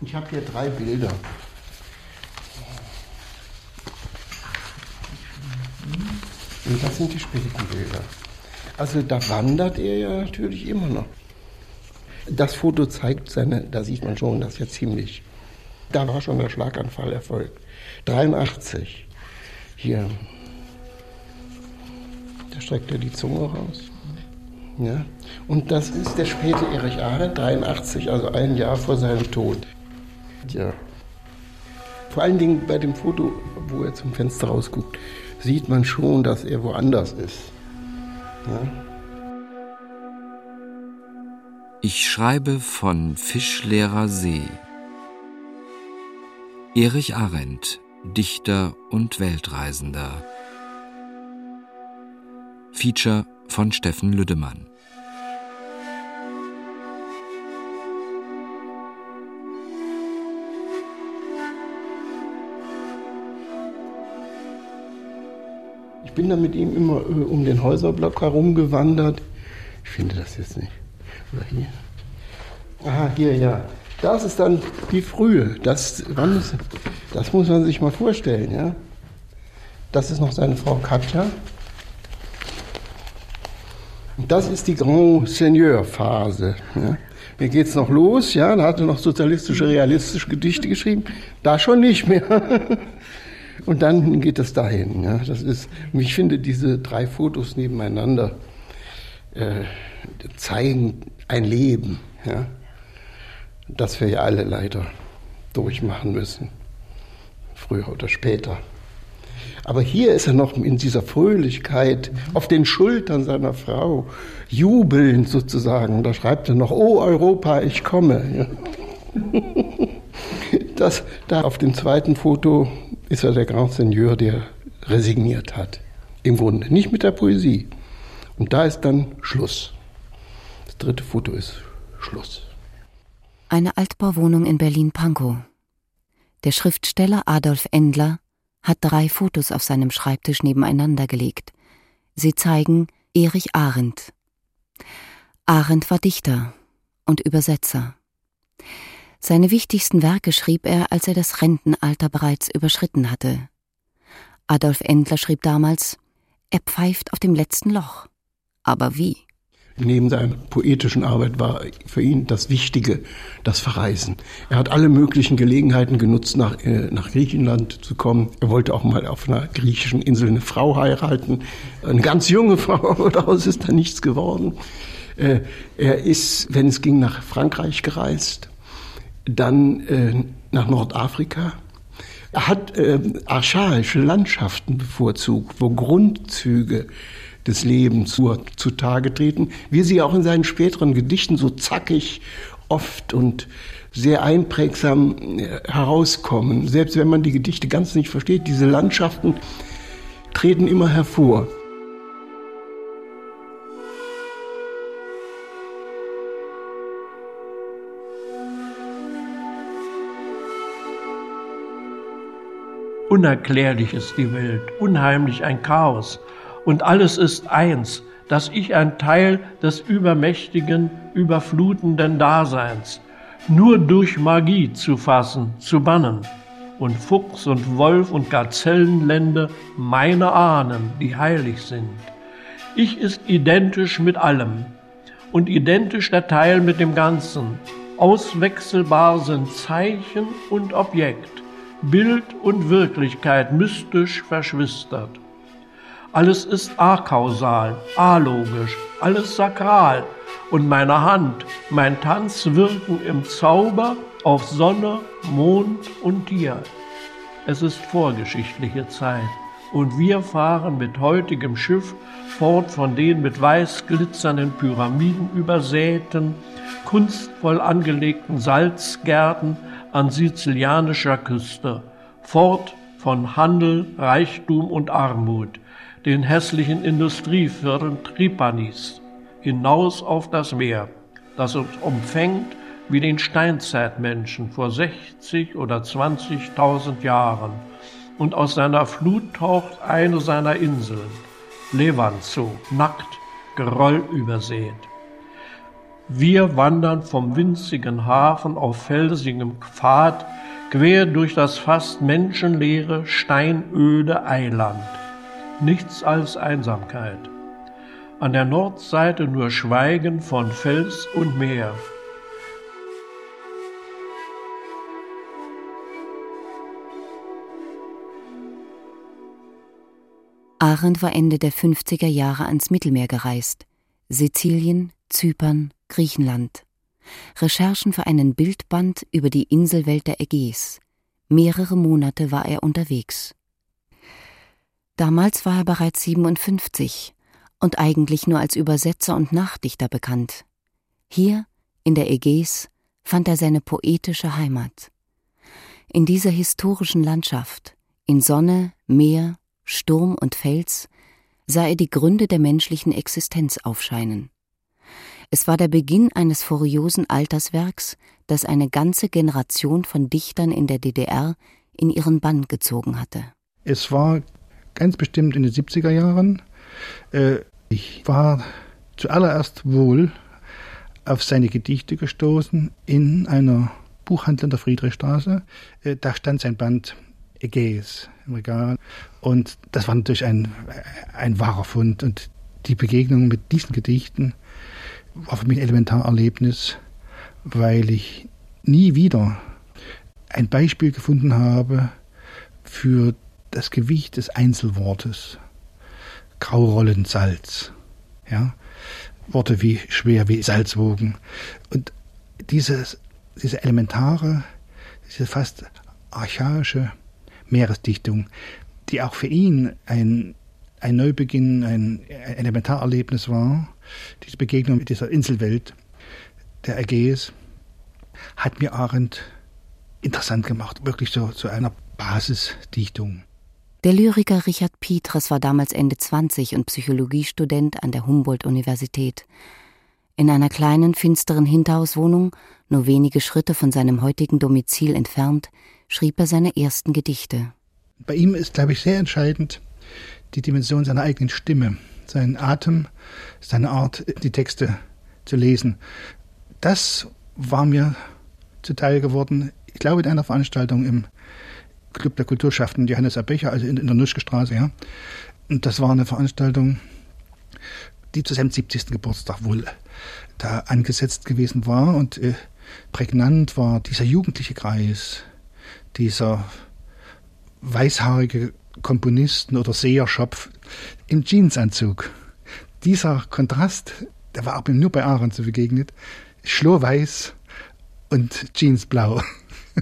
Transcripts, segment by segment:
Ich habe hier drei Bilder. Und das sind die späten Bilder. Also da wandert er ja natürlich immer noch. Das Foto zeigt seine, da sieht man schon, das ist ja ziemlich. Da war schon der Schlaganfall erfolgt. 83. Hier. Da streckt er die Zunge raus. Ja. Und das ist der späte Erich Arendt, 83, also ein Jahr vor seinem Tod. Ja. Vor allen Dingen bei dem Foto, wo er zum Fenster rausguckt, sieht man schon, dass er woanders ist. Ja. Ich schreibe von Fischleerer See. Erich Arendt, Dichter und Weltreisender. Feature von Steffen Lüdemann. Bin da mit ihm immer äh, um den Häuserblock herumgewandert. Ich finde das jetzt nicht. Oder hier. Aha, hier, ja. Das ist dann die Frühe. Das, wann ist, das muss man sich mal vorstellen, ja. Das ist noch seine Frau Katja. Und das ist die Grand Seigneur-Phase. Ja. Mir geht's noch los, ja. Da hat er noch sozialistische, realistische Gedichte geschrieben. Da schon nicht mehr. Und dann geht es dahin. Ja. Das ist, ich finde diese drei Fotos nebeneinander äh, zeigen ein Leben, ja, das wir ja alle leider durchmachen müssen, früher oder später. Aber hier ist er noch in dieser Fröhlichkeit auf den Schultern seiner Frau, jubelnd sozusagen. Da schreibt er noch, oh Europa, ich komme. Ja. Das, da auf dem zweiten Foto ist er der Grand Seigneur, der resigniert hat. Im Grunde, nicht mit der Poesie. Und da ist dann Schluss. Das dritte Foto ist Schluss. Eine Altbauwohnung in Berlin-Pankow. Der Schriftsteller Adolf Endler hat drei Fotos auf seinem Schreibtisch nebeneinander gelegt. Sie zeigen Erich Arendt. Arendt war Dichter und Übersetzer. Seine wichtigsten Werke schrieb er, als er das Rentenalter bereits überschritten hatte. Adolf Endler schrieb damals, er pfeift auf dem letzten Loch. Aber wie? Neben seiner poetischen Arbeit war für ihn das Wichtige das Verreisen. Er hat alle möglichen Gelegenheiten genutzt, nach, äh, nach Griechenland zu kommen. Er wollte auch mal auf einer griechischen Insel eine Frau heiraten, eine ganz junge Frau, daraus ist da nichts geworden. Äh, er ist, wenn es ging, nach Frankreich gereist, dann äh, nach Nordafrika. Er hat äh, archaische Landschaften bevorzugt, wo Grundzüge des Lebens zutage treten, wie sie auch in seinen späteren Gedichten so zackig oft und sehr einprägsam äh, herauskommen. Selbst wenn man die Gedichte ganz nicht versteht, diese Landschaften treten immer hervor. Unerklärlich ist die Welt, unheimlich ein Chaos und alles ist eins, dass ich ein Teil des übermächtigen, überflutenden Daseins, nur durch Magie zu fassen, zu bannen, und Fuchs und Wolf und Gazellenlände meine Ahnen, die heilig sind. Ich ist identisch mit allem und identisch der Teil mit dem Ganzen. Auswechselbar sind Zeichen und Objekt, Bild und Wirklichkeit mystisch verschwistert. Alles ist akausal, alogisch, alles sakral. Und meine Hand, mein Tanz wirken im Zauber auf Sonne, Mond und Tier. Es ist vorgeschichtliche Zeit und wir fahren mit heutigem Schiff fort von den mit weiß glitzernden Pyramiden übersäten, kunstvoll angelegten Salzgärten an sizilianischer Küste, fort von Handel, Reichtum und Armut, den hässlichen Industrievierteln Tripanis hinaus auf das Meer, das uns umfängt wie den Steinzeitmenschen vor 60 oder 20.000 Jahren und aus seiner Flut taucht eine seiner Inseln, Levanzo, nackt, Geröll übersät. Wir wandern vom winzigen Hafen auf felsigem Pfad quer durch das fast menschenleere, steinöde Eiland. Nichts als Einsamkeit. An der Nordseite nur Schweigen von Fels und Meer. Arendt war Ende der 50er Jahre ans Mittelmeer gereist. Sizilien, Zypern, Griechenland. Recherchen für einen Bildband über die Inselwelt der Ägäis. Mehrere Monate war er unterwegs. Damals war er bereits 57 und eigentlich nur als Übersetzer und Nachdichter bekannt. Hier, in der Ägäis, fand er seine poetische Heimat. In dieser historischen Landschaft, in Sonne, Meer, Sturm und Fels, sah er die Gründe der menschlichen Existenz aufscheinen. Es war der Beginn eines furiosen Alterswerks, das eine ganze Generation von Dichtern in der DDR in ihren Bann gezogen hatte. Es war ganz bestimmt in den 70er Jahren. Äh, ich war zuallererst wohl auf seine Gedichte gestoßen in einer Buchhandlung der Friedrichstraße. Äh, da stand sein Band Ägäis im Regal. Und das war natürlich ein, ein wahrer Fund. Und die Begegnung mit diesen Gedichten war für mich ein Elementarerlebnis, weil ich nie wieder ein Beispiel gefunden habe für das Gewicht des Einzelwortes. Graurollend Salz. Ja? Worte wie schwer wie Salzwogen. Und dieses, diese elementare, diese fast archaische Meeresdichtung, die auch für ihn ein, ein Neubeginn, ein Elementarerlebnis war, diese Begegnung mit dieser Inselwelt der Ägäis, hat mir Arendt interessant gemacht, wirklich so zu einer Basisdichtung. Der Lyriker Richard Pietras war damals Ende 20 und Psychologiestudent an der Humboldt-Universität. In einer kleinen, finsteren Hinterhauswohnung, nur wenige Schritte von seinem heutigen Domizil entfernt, schrieb er seine ersten Gedichte. Bei ihm ist, glaube ich, sehr entscheidend die Dimension seiner eigenen Stimme, sein Atem, seine Art, die Texte zu lesen. Das war mir zuteil geworden, ich glaube, in einer Veranstaltung im Club der Kulturschaften Johannes Abecher, also in, in der Nuschke Straße, ja. Und das war eine Veranstaltung, die zu seinem 70. Geburtstag wohl da angesetzt gewesen war und äh, prägnant war dieser jugendliche Kreis, dieser weißhaarige Komponisten oder Seherschopf im Jeansanzug. Dieser Kontrast, der war auch nur bei Aaron zu begegnet, Schlurweiß und Jeansblau.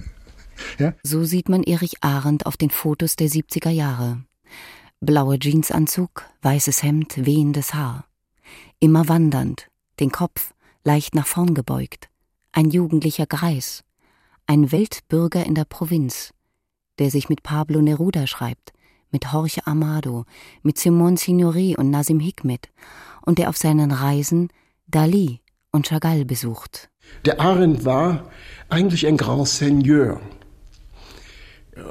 ja? So sieht man Erich Arendt auf den Fotos der 70er Jahre. Blauer Jeansanzug, weißes Hemd, wehendes Haar. Immer wandernd, den Kopf leicht nach vorn gebeugt. Ein jugendlicher Greis ein Weltbürger in der Provinz, der sich mit Pablo Neruda schreibt, mit Jorge Amado, mit Simone Signori und Nazim Hikmet und der auf seinen Reisen Dali und Chagall besucht. Der Arendt war eigentlich ein Grand Seigneur,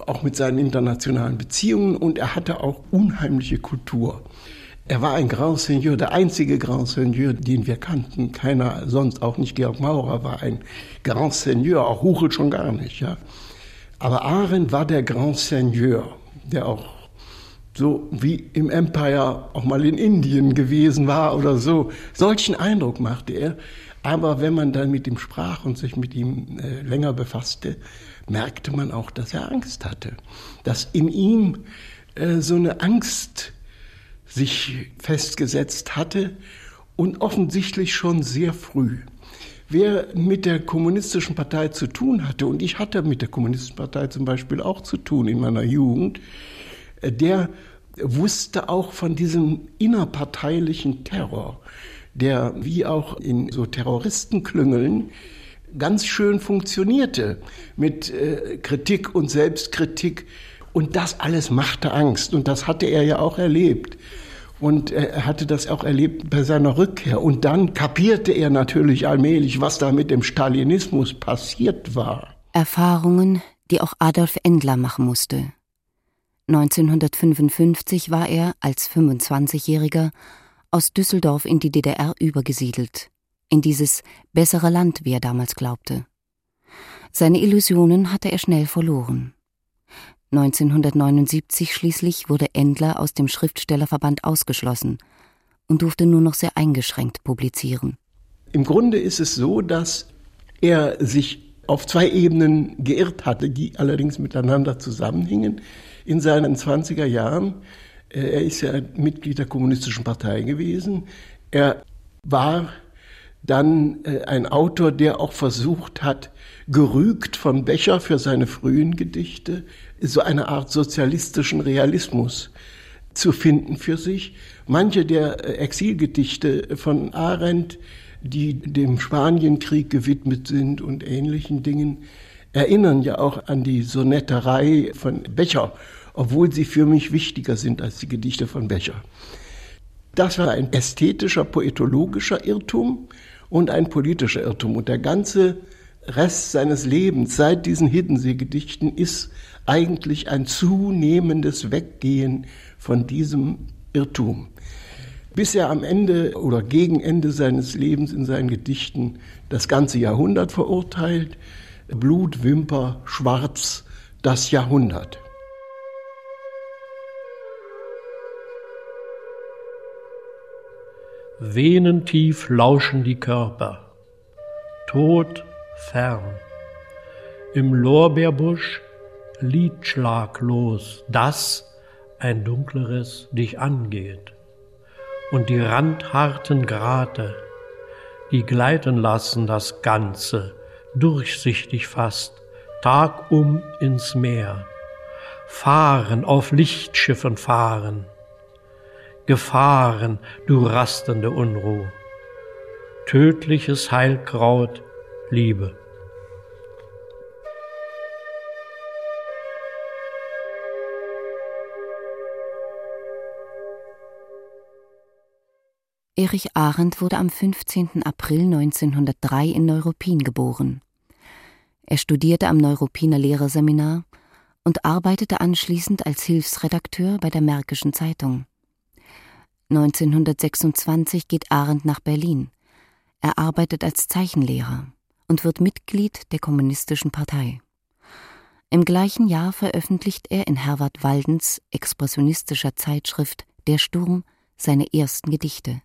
auch mit seinen internationalen Beziehungen und er hatte auch unheimliche Kultur. Er war ein Grand Seigneur, der einzige Grand Seigneur, den wir kannten. Keiner sonst, auch nicht Georg Maurer, war ein Grand Seigneur, auch Huchel schon gar nicht. Ja. Aber Arendt war der Grand Seigneur, der auch so wie im Empire auch mal in Indien gewesen war oder so. Solchen Eindruck machte er. Aber wenn man dann mit ihm sprach und sich mit ihm äh, länger befasste, merkte man auch, dass er Angst hatte. Dass in ihm äh, so eine Angst sich festgesetzt hatte und offensichtlich schon sehr früh. Wer mit der kommunistischen Partei zu tun hatte, und ich hatte mit der kommunistischen Partei zum Beispiel auch zu tun in meiner Jugend, der wusste auch von diesem innerparteilichen Terror, der wie auch in so Terroristenklüngeln ganz schön funktionierte mit äh, Kritik und Selbstkritik. Und das alles machte Angst und das hatte er ja auch erlebt. Und er hatte das auch erlebt bei seiner Rückkehr. Und dann kapierte er natürlich allmählich, was da mit dem Stalinismus passiert war. Erfahrungen, die auch Adolf Endler machen musste. 1955 war er als 25-Jähriger aus Düsseldorf in die DDR übergesiedelt. in dieses bessere Land, wie er damals glaubte. Seine Illusionen hatte er schnell verloren. 1979 schließlich wurde Endler aus dem Schriftstellerverband ausgeschlossen und durfte nur noch sehr eingeschränkt publizieren. Im Grunde ist es so, dass er sich auf zwei Ebenen geirrt hatte, die allerdings miteinander zusammenhingen. In seinen 20er Jahren, äh, er ist ja Mitglied der Kommunistischen Partei gewesen, er war dann äh, ein Autor, der auch versucht hat, gerügt von Becher für seine frühen Gedichte, so eine Art sozialistischen Realismus zu finden für sich. Manche der äh, Exilgedichte von Arendt, die dem Spanienkrieg gewidmet sind und ähnlichen Dingen, erinnern ja auch an die Sonetterei von Becher, obwohl sie für mich wichtiger sind als die Gedichte von Becher. Das war ein ästhetischer, poetologischer Irrtum und ein politischer Irrtum. Und der ganze Rest seines Lebens seit diesen Hiddensee-Gedichten ist eigentlich ein zunehmendes Weggehen von diesem Irrtum. Bis er am Ende oder gegen Ende seines Lebens in seinen Gedichten das ganze Jahrhundert verurteilt, Blut, Wimper, Schwarz, das Jahrhundert. Venentief lauschen die Körper, Tod fern. Im Lorbeerbusch liedschlaglos, das ein dunkleres dich angeht. Und die randharten Grate, die gleiten lassen das Ganze, durchsichtig fast, tagum ins Meer. Fahren, auf Lichtschiffen fahren, Gefahren, du rastende Unruh. Tödliches Heilkraut, Liebe. Erich Arendt wurde am 15. April 1903 in Neuruppin geboren. Er studierte am Neuruppiner Lehrerseminar und arbeitete anschließend als Hilfsredakteur bei der Märkischen Zeitung. 1926 geht Arendt nach Berlin. Er arbeitet als Zeichenlehrer und wird Mitglied der Kommunistischen Partei. Im gleichen Jahr veröffentlicht er in Herwart Waldens expressionistischer Zeitschrift Der Sturm seine ersten Gedichte.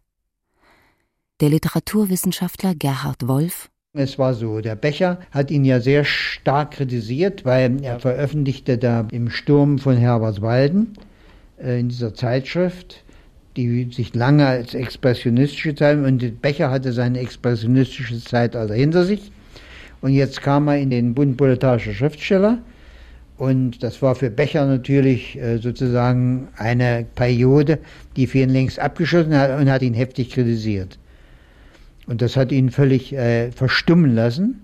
Der Literaturwissenschaftler Gerhard Wolf es war so, der Becher hat ihn ja sehr stark kritisiert, weil er veröffentlichte da im Sturm von Herbert Walden äh, in dieser Zeitschrift die sich lange als expressionistische Zeit und Becher hatte seine expressionistische Zeit also hinter sich. Und jetzt kam er in den Bund proletarischer Schriftsteller. Und das war für Becher natürlich äh, sozusagen eine Periode, die für ihn längst abgeschlossen hat und hat ihn heftig kritisiert. Und das hat ihn völlig äh, verstummen lassen.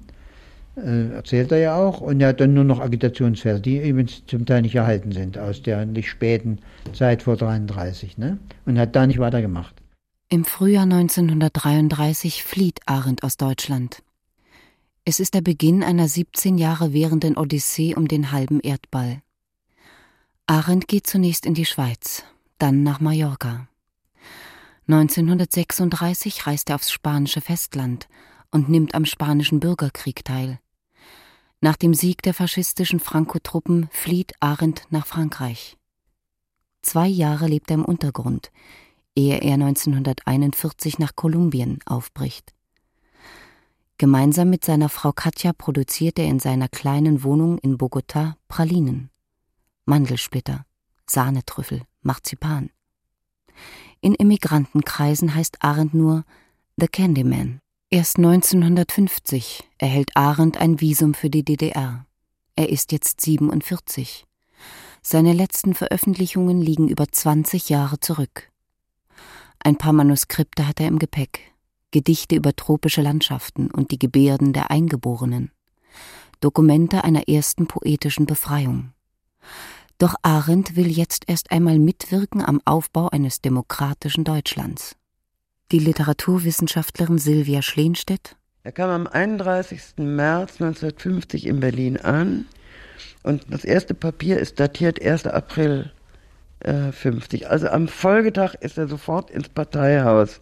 Äh, erzählt er ja auch. Und er hat dann nur noch Agitationsverse, die übrigens zum Teil nicht erhalten sind aus der nicht späten Zeit vor 33. Ne? Und hat da nicht weitergemacht. Im Frühjahr 1933 flieht Arendt aus Deutschland. Es ist der Beginn einer 17 Jahre währenden Odyssee um den halben Erdball. Arendt geht zunächst in die Schweiz, dann nach Mallorca. 1936 reist er aufs spanische Festland und nimmt am spanischen Bürgerkrieg teil. Nach dem Sieg der faschistischen Franco-Truppen flieht Arendt nach Frankreich. Zwei Jahre lebt er im Untergrund, ehe er 1941 nach Kolumbien aufbricht. Gemeinsam mit seiner Frau Katja produziert er in seiner kleinen Wohnung in Bogotá Pralinen, Mandelsplitter, Sahnetrüffel, Marzipan. In Immigrantenkreisen heißt Arendt nur The Candyman. Erst 1950 erhält Arendt ein Visum für die DDR. Er ist jetzt 47. Seine letzten Veröffentlichungen liegen über 20 Jahre zurück. Ein paar Manuskripte hat er im Gepäck, Gedichte über tropische Landschaften und die Gebärden der Eingeborenen, Dokumente einer ersten poetischen Befreiung. Doch Arendt will jetzt erst einmal mitwirken am Aufbau eines demokratischen Deutschlands die Literaturwissenschaftlerin Silvia Schleenstedt. Er kam am 31. März 1950 in Berlin an und das erste Papier ist datiert 1. April äh, 50. Also am Folgetag ist er sofort ins Parteihaus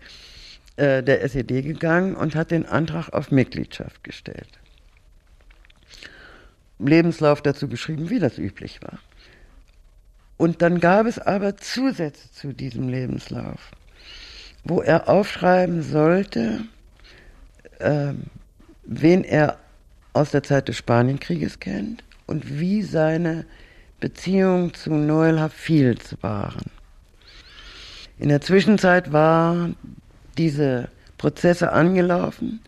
äh, der SED gegangen und hat den Antrag auf Mitgliedschaft gestellt. Lebenslauf dazu geschrieben, wie das üblich war. Und dann gab es aber Zusätze zu diesem Lebenslauf, wo er aufschreiben sollte, äh, wen er aus der Zeit des Spanienkrieges kennt und wie seine Beziehungen zu Noel Hafils waren. In der Zwischenzeit waren diese Prozesse angelaufen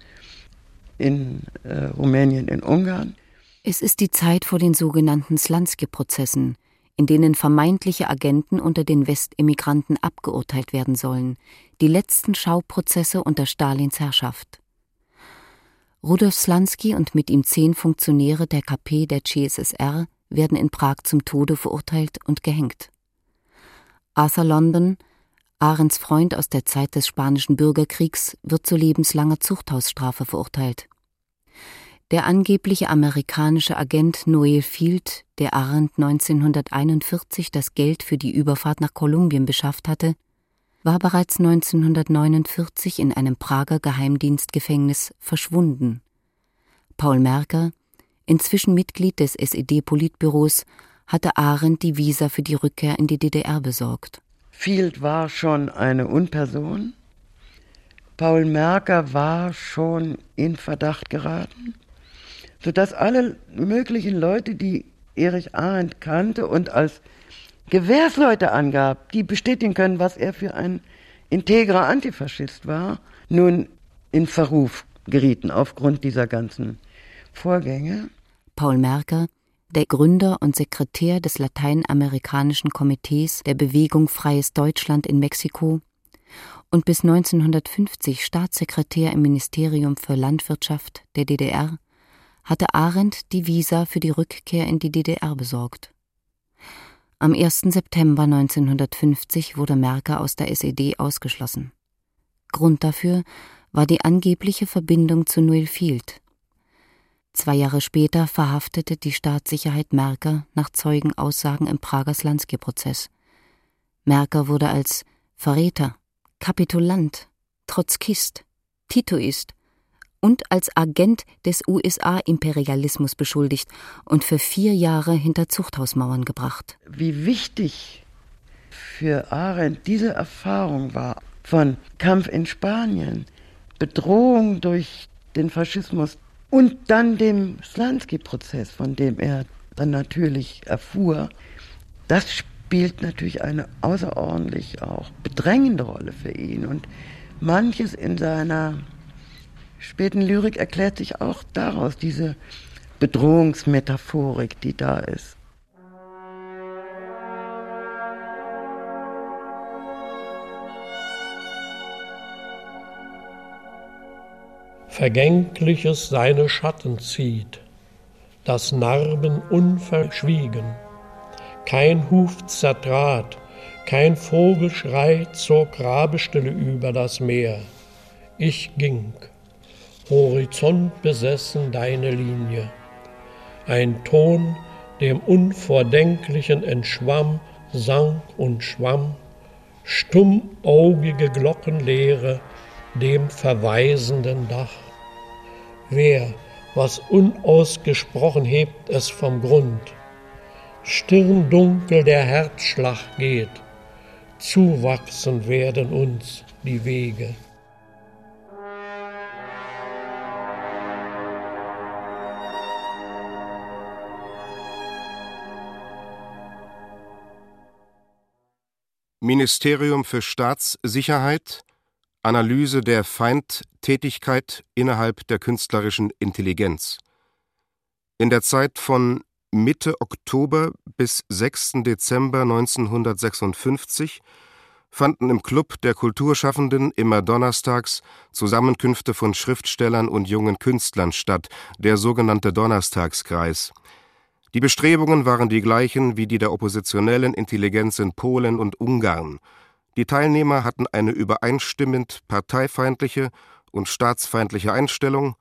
in äh, Rumänien, in Ungarn. Es ist die Zeit vor den sogenannten Slansky-Prozessen, in denen vermeintliche Agenten unter den Westemigranten abgeurteilt werden sollen, die letzten Schauprozesse unter Stalins Herrschaft. Rudolf Slansky und mit ihm zehn Funktionäre der KP der CSSR werden in Prag zum Tode verurteilt und gehängt. Arthur London, Ahrens Freund aus der Zeit des Spanischen Bürgerkriegs, wird zu lebenslanger Zuchthausstrafe verurteilt. Der angebliche amerikanische Agent Noel Field, der Arendt 1941 das Geld für die Überfahrt nach Kolumbien beschafft hatte, war bereits 1949 in einem Prager Geheimdienstgefängnis verschwunden. Paul Merker, inzwischen Mitglied des SED-Politbüros, hatte Arendt die Visa für die Rückkehr in die DDR besorgt. Field war schon eine Unperson. Paul Merker war schon in Verdacht geraten, sodass alle möglichen Leute, die Erich Arendt kannte und als Gewährsleute angab, die bestätigen können, was er für ein integrer Antifaschist war, nun in Verruf gerieten aufgrund dieser ganzen Vorgänge. Paul Merker, der Gründer und Sekretär des Lateinamerikanischen Komitees der Bewegung Freies Deutschland in Mexiko und bis 1950 Staatssekretär im Ministerium für Landwirtschaft der DDR, hatte Arendt die Visa für die Rückkehr in die DDR besorgt. Am 1. September 1950 wurde Merker aus der SED ausgeschlossen. Grund dafür war die angebliche Verbindung zu Noel Field, Zwei Jahre später verhaftete die Staatssicherheit Merker nach Zeugenaussagen im Prager Slansky-Prozess. Merker wurde als Verräter, Kapitulant, Trotzkist, Titoist und als Agent des USA-Imperialismus beschuldigt und für vier Jahre hinter Zuchthausmauern gebracht. Wie wichtig für Arendt diese Erfahrung war von Kampf in Spanien, Bedrohung durch den Faschismus, und dann dem Slansky-Prozess, von dem er dann natürlich erfuhr, das spielt natürlich eine außerordentlich auch bedrängende Rolle für ihn. Und manches in seiner späten Lyrik erklärt sich auch daraus, diese Bedrohungsmetaphorik, die da ist. Vergängliches seine Schatten zieht, das Narben unverschwiegen. Kein Huf zertrat, kein Vogel schreit zur Grabestille über das Meer. Ich ging, Horizont besessen deine Linie. Ein Ton, dem Unvordenklichen entschwamm, sang und schwamm, stummaugige Glockenleere dem verweisenden Dach. Wer, was unausgesprochen hebt es vom Grund. Stirndunkel der Herzschlag geht, zuwachsen werden uns die Wege. Ministerium für Staatssicherheit Analyse der Feindtätigkeit innerhalb der künstlerischen Intelligenz. In der Zeit von Mitte Oktober bis 6. Dezember 1956 fanden im Club der Kulturschaffenden immer donnerstags Zusammenkünfte von Schriftstellern und jungen Künstlern statt, der sogenannte Donnerstagskreis. Die Bestrebungen waren die gleichen wie die der oppositionellen Intelligenz in Polen und Ungarn – die Teilnehmer hatten eine übereinstimmend parteifeindliche und staatsfeindliche Einstellung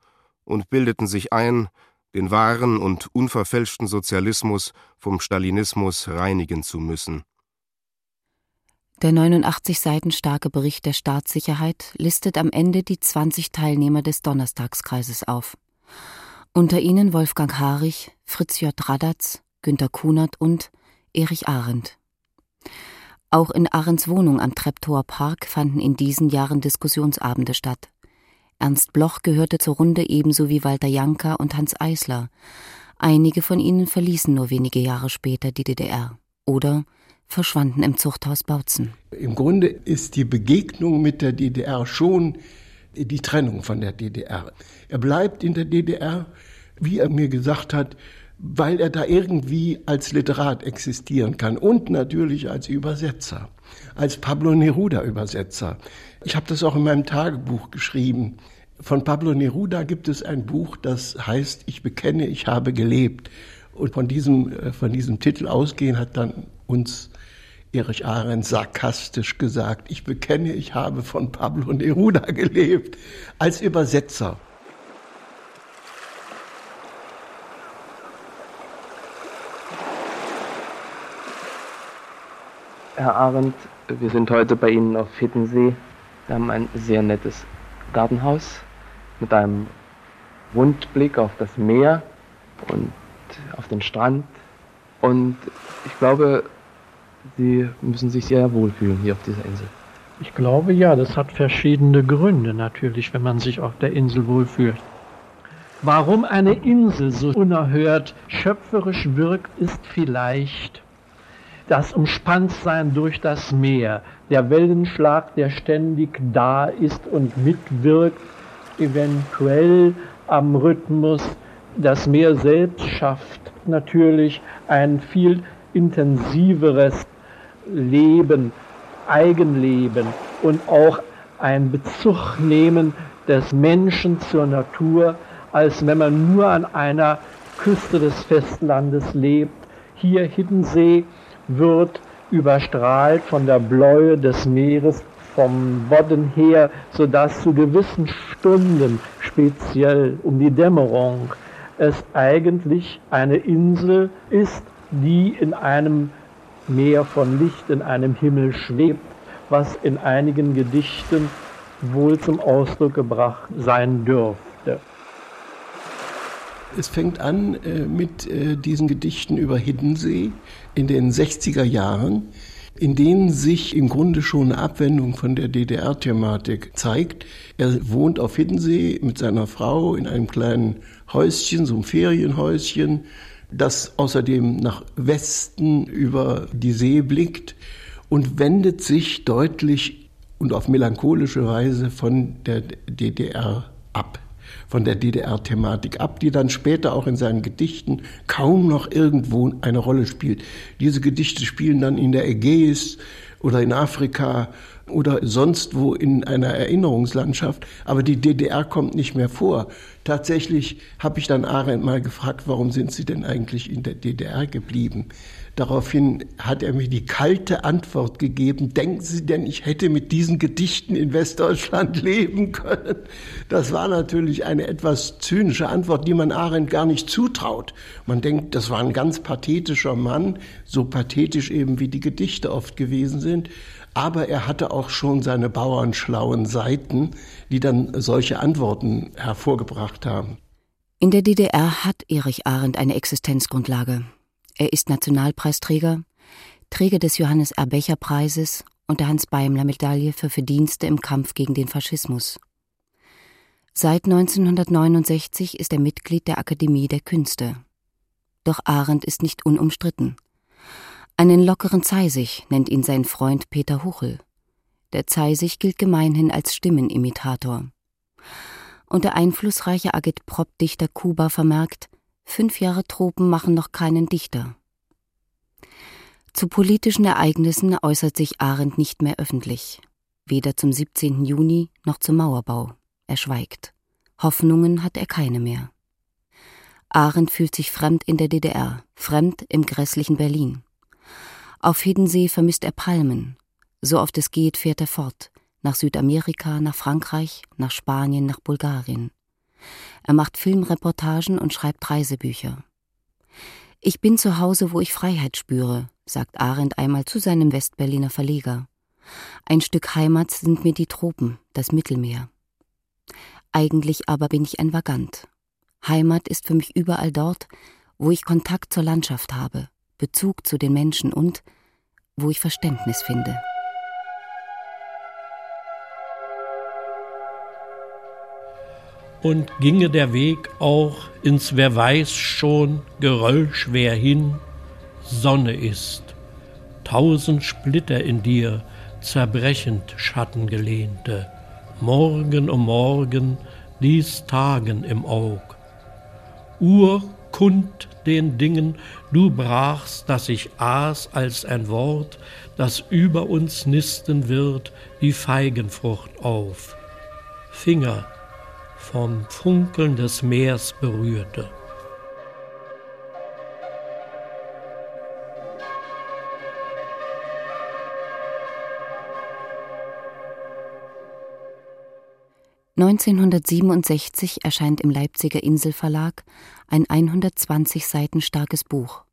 und bildeten sich ein, den wahren und unverfälschten Sozialismus vom Stalinismus reinigen zu müssen. Der 89 Seiten starke Bericht der Staatssicherheit listet am Ende die 20 Teilnehmer des Donnerstagskreises auf. Unter ihnen Wolfgang Harich, Fritz J. Radatz, Günter Kunert und Erich Arendt. Auch in Arendts Wohnung am Treptower Park fanden in diesen Jahren Diskussionsabende statt. Ernst Bloch gehörte zur Runde ebenso wie Walter Janka und Hans Eisler. Einige von ihnen verließen nur wenige Jahre später die DDR oder verschwanden im Zuchthaus Bautzen. Im Grunde ist die Begegnung mit der DDR schon die Trennung von der DDR. Er bleibt in der DDR, wie er mir gesagt hat, weil er da irgendwie als Literat existieren kann und natürlich als Übersetzer, als Pablo Neruda-Übersetzer. Ich habe das auch in meinem Tagebuch geschrieben. Von Pablo Neruda gibt es ein Buch, das heißt Ich bekenne, ich habe gelebt. Und von diesem, äh, von diesem Titel ausgehen hat dann uns Erich Arendt sarkastisch gesagt, ich bekenne, ich habe von Pablo Neruda gelebt, als Übersetzer. Herr Arendt, wir sind heute bei Ihnen auf Hittensee. Wir haben ein sehr nettes Gartenhaus mit einem Rundblick auf das Meer und auf den Strand. Und ich glaube, Sie müssen sich sehr wohlfühlen hier auf dieser Insel. Ich glaube ja, das hat verschiedene Gründe natürlich, wenn man sich auf der Insel wohlfühlt. Warum eine Insel so unerhört schöpferisch wirkt, ist vielleicht das Umspanntsein durch das Meer, der Wellenschlag, der ständig da ist und mitwirkt, eventuell am Rhythmus. Das Meer selbst schafft natürlich ein viel intensiveres Leben, Eigenleben und auch ein Bezug nehmen des Menschen zur Natur, als wenn man nur an einer Küste des Festlandes lebt. Hier Hiddensee wird überstrahlt von der Bläue des Meeres vom Bodden her, sodass zu gewissen Stunden, speziell um die Dämmerung, es eigentlich eine Insel ist, die in einem Meer von Licht, in einem Himmel schwebt, was in einigen Gedichten wohl zum Ausdruck gebracht sein dürfte. Es fängt an äh, mit äh, diesen Gedichten über Hiddensee in den 60er Jahren, in denen sich im Grunde schon eine Abwendung von der DDR-Thematik zeigt. Er wohnt auf Hiddensee mit seiner Frau in einem kleinen Häuschen, so einem Ferienhäuschen, das außerdem nach Westen über die See blickt und wendet sich deutlich und auf melancholische Weise von der DDR ab von der DDR-Thematik ab, die dann später auch in seinen Gedichten kaum noch irgendwo eine Rolle spielt. Diese Gedichte spielen dann in der Ägäis oder in Afrika oder sonst wo in einer Erinnerungslandschaft, aber die DDR kommt nicht mehr vor. Tatsächlich habe ich dann Arendt mal gefragt, warum sind Sie denn eigentlich in der DDR geblieben? Daraufhin hat er mir die kalte Antwort gegeben, denken Sie denn, ich hätte mit diesen Gedichten in Westdeutschland leben können? Das war natürlich eine etwas zynische Antwort, die man Arendt gar nicht zutraut. Man denkt, das war ein ganz pathetischer Mann, so pathetisch eben wie die Gedichte oft gewesen sind. Aber er hatte auch schon seine bauernschlauen Seiten, die dann solche Antworten hervorgebracht haben. In der DDR hat Erich Arendt eine Existenzgrundlage. Er ist Nationalpreisträger, Träger des Johannes Erbecher Preises und der Hans-Beimler-Medaille für Verdienste im Kampf gegen den Faschismus. Seit 1969 ist er Mitglied der Akademie der Künste. Doch Arendt ist nicht unumstritten. Einen lockeren Zeisig nennt ihn sein Freund Peter Huchel. Der Zeisig gilt gemeinhin als Stimmenimitator. Und der einflussreiche Agitprop-Dichter Kuba vermerkt, Fünf Jahre Tropen machen noch keinen Dichter. Zu politischen Ereignissen äußert sich Arendt nicht mehr öffentlich. Weder zum 17. Juni noch zum Mauerbau. Er schweigt. Hoffnungen hat er keine mehr. Arendt fühlt sich fremd in der DDR, fremd im grässlichen Berlin. Auf Hiddensee vermisst er Palmen. So oft es geht, fährt er fort. Nach Südamerika, nach Frankreich, nach Spanien, nach Bulgarien. Er macht Filmreportagen und schreibt Reisebücher. Ich bin zu Hause, wo ich Freiheit spüre, sagt Arendt einmal zu seinem Westberliner Verleger. Ein Stück Heimat sind mir die Tropen, das Mittelmeer. Eigentlich aber bin ich ein Vagant. Heimat ist für mich überall dort, wo ich Kontakt zur Landschaft habe, Bezug zu den Menschen und wo ich Verständnis finde. Und ginge der Weg auch ins Wer weiß schon geröllschwer hin, Sonne ist, tausend Splitter in dir, zerbrechend Schattengelehnte, Morgen um Morgen dies Tagen im Aug. Urkund den Dingen, du brachst, dass ich aß als ein Wort, das über uns nisten wird wie Feigenfrucht auf. Finger vom Funkeln des Meers berührte. 1967 erscheint im Leipziger Inselverlag ein 120 Seiten starkes Buch.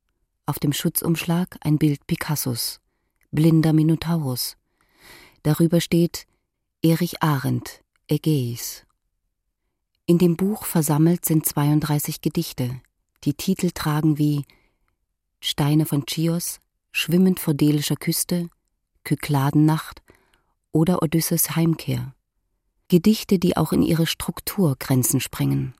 Auf dem Schutzumschlag ein Bild Picassos, Blinder Minotaurus. Darüber steht Erich Arendt, Ägäis. In dem Buch versammelt sind 32 Gedichte, die Titel tragen wie Steine von Chios, Schwimmend vor delischer Küste, Kykladennacht oder Odysseus Heimkehr. Gedichte, die auch in ihre Struktur Grenzen sprengen.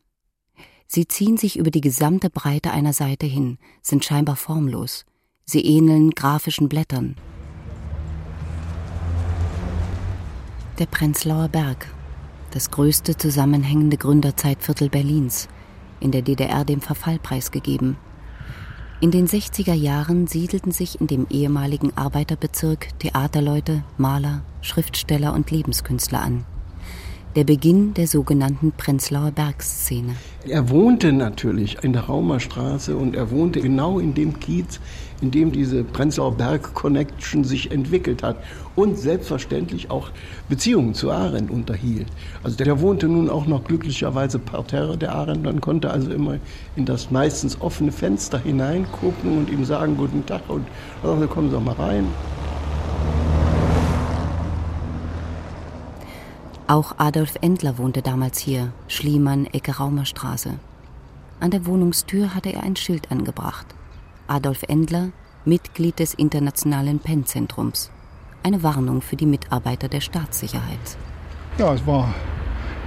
Sie ziehen sich über die gesamte Breite einer Seite hin, sind scheinbar formlos. Sie ähneln grafischen Blättern. Der Prenzlauer Berg, das größte zusammenhängende Gründerzeitviertel Berlins, in der DDR dem Verfall preisgegeben. In den 60er Jahren siedelten sich in dem ehemaligen Arbeiterbezirk Theaterleute, Maler, Schriftsteller und Lebenskünstler an der Beginn der sogenannten Prenzlauer Bergszene. Er wohnte natürlich in der Raumerstraße und er wohnte genau in dem Kiez, in dem diese Prenzlauer Berg Connection sich entwickelt hat und selbstverständlich auch Beziehungen zu Arendt unterhielt. Also der wohnte nun auch noch glücklicherweise parterre der Arendt, dann konnte also immer in das meistens offene Fenster hineingucken und ihm sagen guten Tag und also kommen Sie doch mal rein. Auch Adolf Endler wohnte damals hier, Schliemann, Ecke Raumerstraße. An der Wohnungstür hatte er ein Schild angebracht. Adolf Endler, Mitglied des Internationalen Pennzentrums. Eine Warnung für die Mitarbeiter der Staatssicherheit. Ja, es war,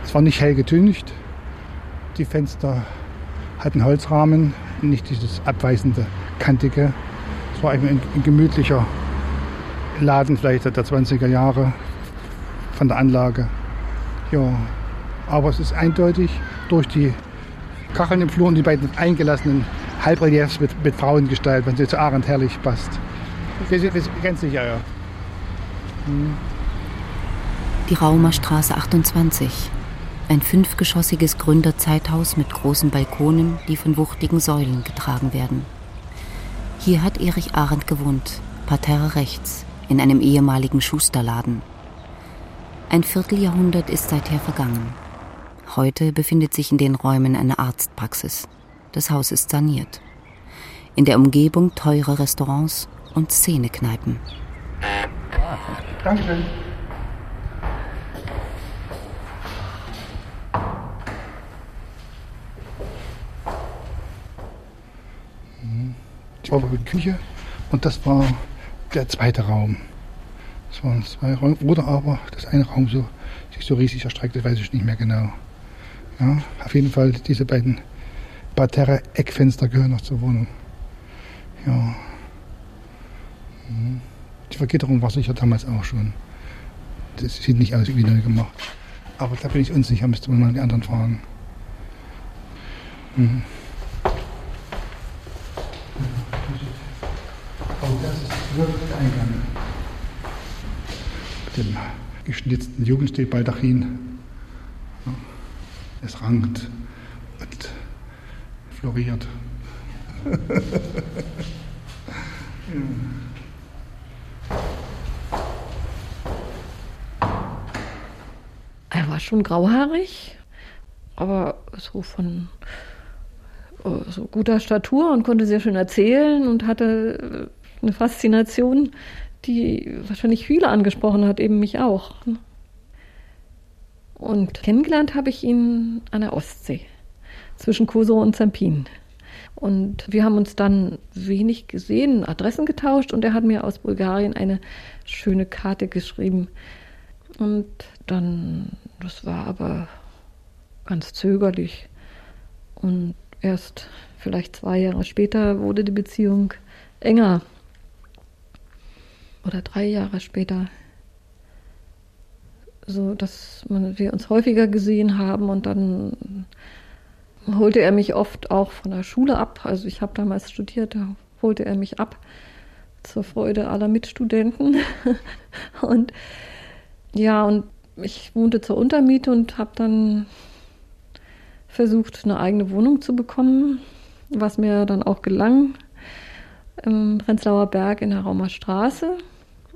es war nicht hell getüncht. Die Fenster hatten Holzrahmen, nicht dieses abweisende, kantige. Es war ein, ein gemütlicher Laden vielleicht der 20er Jahre von der Anlage. Ja, aber es ist eindeutig durch die Kacheln im Flur und die beiden eingelassenen Halbreliefs mit, mit Frauengestalt, wenn sie zu Arendt herrlich passt. Wir sind, ganz sicher, ja. Hm. Die Raumerstraße 28. Ein fünfgeschossiges Gründerzeithaus mit großen Balkonen, die von wuchtigen Säulen getragen werden. Hier hat Erich Arendt gewohnt, Parterre rechts, in einem ehemaligen Schusterladen. Ein Vierteljahrhundert ist seither vergangen. Heute befindet sich in den Räumen eine Arztpraxis. Das Haus ist saniert. In der Umgebung teure Restaurants und Szenekneipen. Dankeschön. Das war die Küche und das war der zweite Raum. Es waren zwei Räume, oder aber das eine Raum so, sich so riesig erstreckte, weiß ich nicht mehr genau. Ja, auf jeden Fall, diese beiden Parterre-Eckfenster gehören noch zur Wohnung. Ja. Mhm. Die Vergitterung war sicher damals auch schon. Das sieht nicht aus wie neu gemacht. Aber da bin ich unsicher, müsste man mal die anderen fragen. Mhm. Das ist wirklich der Eingang dem geschnitzten Jugendstilbaldachin. Es rankt floriert. Er war schon grauhaarig, aber so von äh, so guter Statur und konnte sehr schön erzählen und hatte eine Faszination, die wahrscheinlich viele angesprochen hat, eben mich auch. Und kennengelernt habe ich ihn an der Ostsee, zwischen Kosovo und Zampin. Und wir haben uns dann wenig gesehen, Adressen getauscht und er hat mir aus Bulgarien eine schöne Karte geschrieben. Und dann, das war aber ganz zögerlich. Und erst vielleicht zwei Jahre später wurde die Beziehung enger. Oder drei Jahre später. So dass wir uns häufiger gesehen haben und dann holte er mich oft auch von der Schule ab. Also ich habe damals studiert, da holte er mich ab zur Freude aller Mitstudenten. und ja, und ich wohnte zur Untermiete und habe dann versucht, eine eigene Wohnung zu bekommen, was mir dann auch gelang im Prenzlauer Berg in der Raumer Straße.